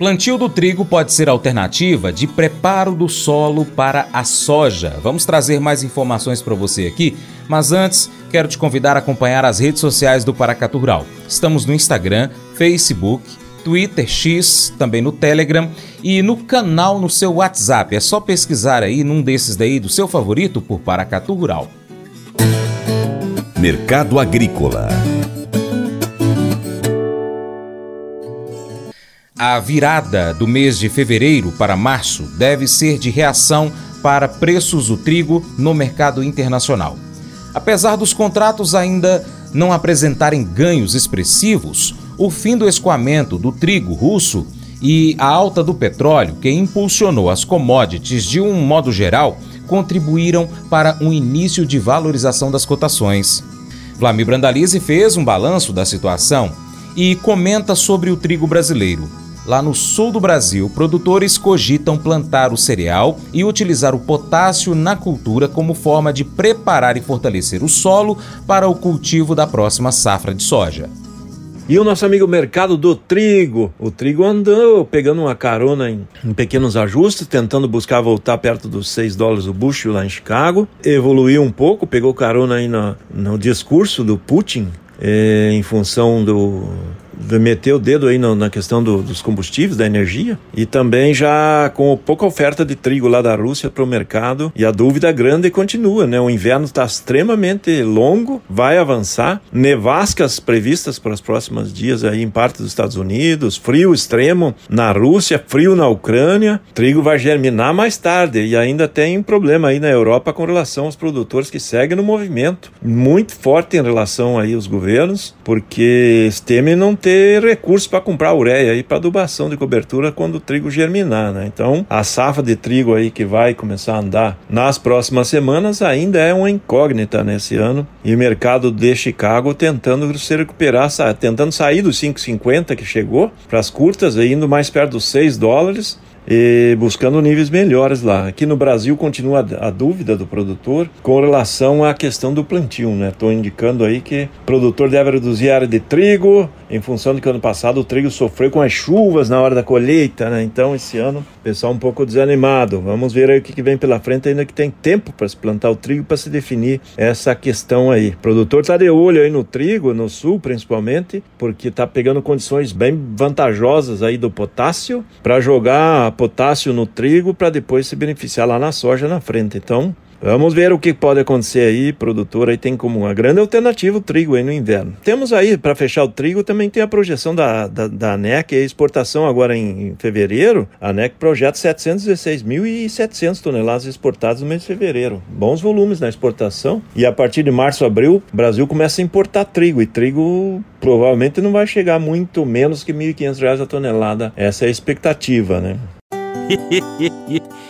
Plantio do trigo pode ser alternativa de preparo do solo para a soja. Vamos trazer mais informações para você aqui, mas antes quero te convidar a acompanhar as redes sociais do Paracatu Rural. Estamos no Instagram, Facebook, Twitter X, também no Telegram e no canal no seu WhatsApp. É só pesquisar aí num desses daí do seu favorito por Paracatu Rural. Mercado Agrícola A virada do mês de fevereiro para março deve ser de reação para preços do trigo no mercado internacional. Apesar dos contratos ainda não apresentarem ganhos expressivos, o fim do escoamento do trigo russo e a alta do petróleo, que impulsionou as commodities de um modo geral, contribuíram para um início de valorização das cotações. Vlamir Brandalize fez um balanço da situação e comenta sobre o trigo brasileiro. Lá no sul do Brasil, produtores cogitam plantar o cereal e utilizar o potássio na cultura como forma de preparar e fortalecer o solo para o cultivo da próxima safra de soja. E o nosso amigo mercado do trigo. O trigo andou pegando uma carona em, em, pequenos ajustes, tentando buscar voltar perto dos 6 dólares o bushel lá em Chicago. Evoluiu um pouco, pegou carona aí no, no discurso do Putin, eh, em função do meter o dedo aí na, questão do, dos combustíveis, da energia, e também já com pouca oferta de trigo lá da Rússia para o mercado, e a dúvida grande continua, né? O inverno está extremamente longo, vai avançar, nevascas previstas para os próximos dias aí em parte dos Estados Unidos, frio extremo na Rússia, frio na Ucrânia, trigo vai germinar mais tarde, e ainda tem um problema aí na Europa com relação aos produtores que seguem no movimento, muito forte em relação aí aos governos, porque temem não ter ter recursos para comprar ureia e para adubação de cobertura quando o trigo germinar, né? Então, a safra de trigo aí que vai começar a andar nas próximas semanas ainda é uma incógnita nesse ano e o mercado de Chicago tentando se recuperar, tentando sair dos 5,50 que chegou para as curtas, indo mais perto dos 6 dólares e buscando níveis melhores lá. Aqui no Brasil continua a dúvida do produtor com relação à questão do plantio, né? Estou indicando aí que o produtor deve reduzir a área de trigo em função de que ano passado o trigo sofreu com as chuvas na hora da colheita, né? Então esse ano pessoal um pouco desanimado. Vamos ver aí o que vem pela frente ainda que tem tempo para se plantar o trigo para se definir essa questão aí. O produtor está de olho aí no trigo, no sul principalmente, porque está pegando condições bem vantajosas aí do potássio para jogar potássio no trigo para depois se beneficiar lá na soja na frente. Então, Vamos ver o que pode acontecer aí. Produtor aí tem como uma grande alternativa o trigo aí no inverno. Temos aí, para fechar o trigo, também tem a projeção da, da, da ANEC, a exportação agora em, em fevereiro. A ANEC projeta 716.700 toneladas exportadas no mês de fevereiro. Bons volumes na exportação. E a partir de março, abril, o Brasil começa a importar trigo. E trigo provavelmente não vai chegar muito menos que R$ 1.500 a tonelada. Essa é a expectativa, né?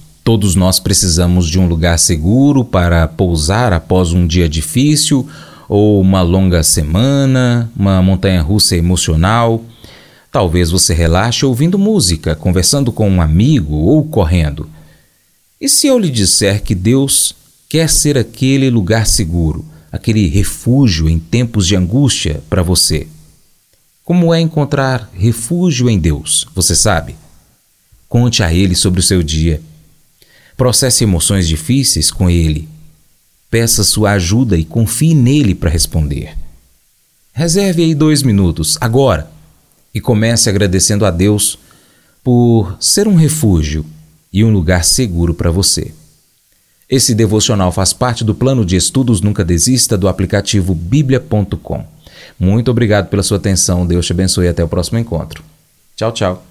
Todos nós precisamos de um lugar seguro para pousar após um dia difícil ou uma longa semana, uma montanha russa emocional. Talvez você relaxe ouvindo música, conversando com um amigo ou correndo. E se eu lhe disser que Deus quer ser aquele lugar seguro, aquele refúgio em tempos de angústia para você? Como é encontrar refúgio em Deus? Você sabe? Conte a Ele sobre o seu dia. Processe emoções difíceis com Ele. Peça sua ajuda e confie nele para responder. Reserve aí dois minutos, agora e comece agradecendo a Deus por ser um refúgio e um lugar seguro para você. Esse devocional faz parte do plano de estudos Nunca Desista do aplicativo bíblia.com. Muito obrigado pela sua atenção. Deus te abençoe e até o próximo encontro. Tchau, tchau.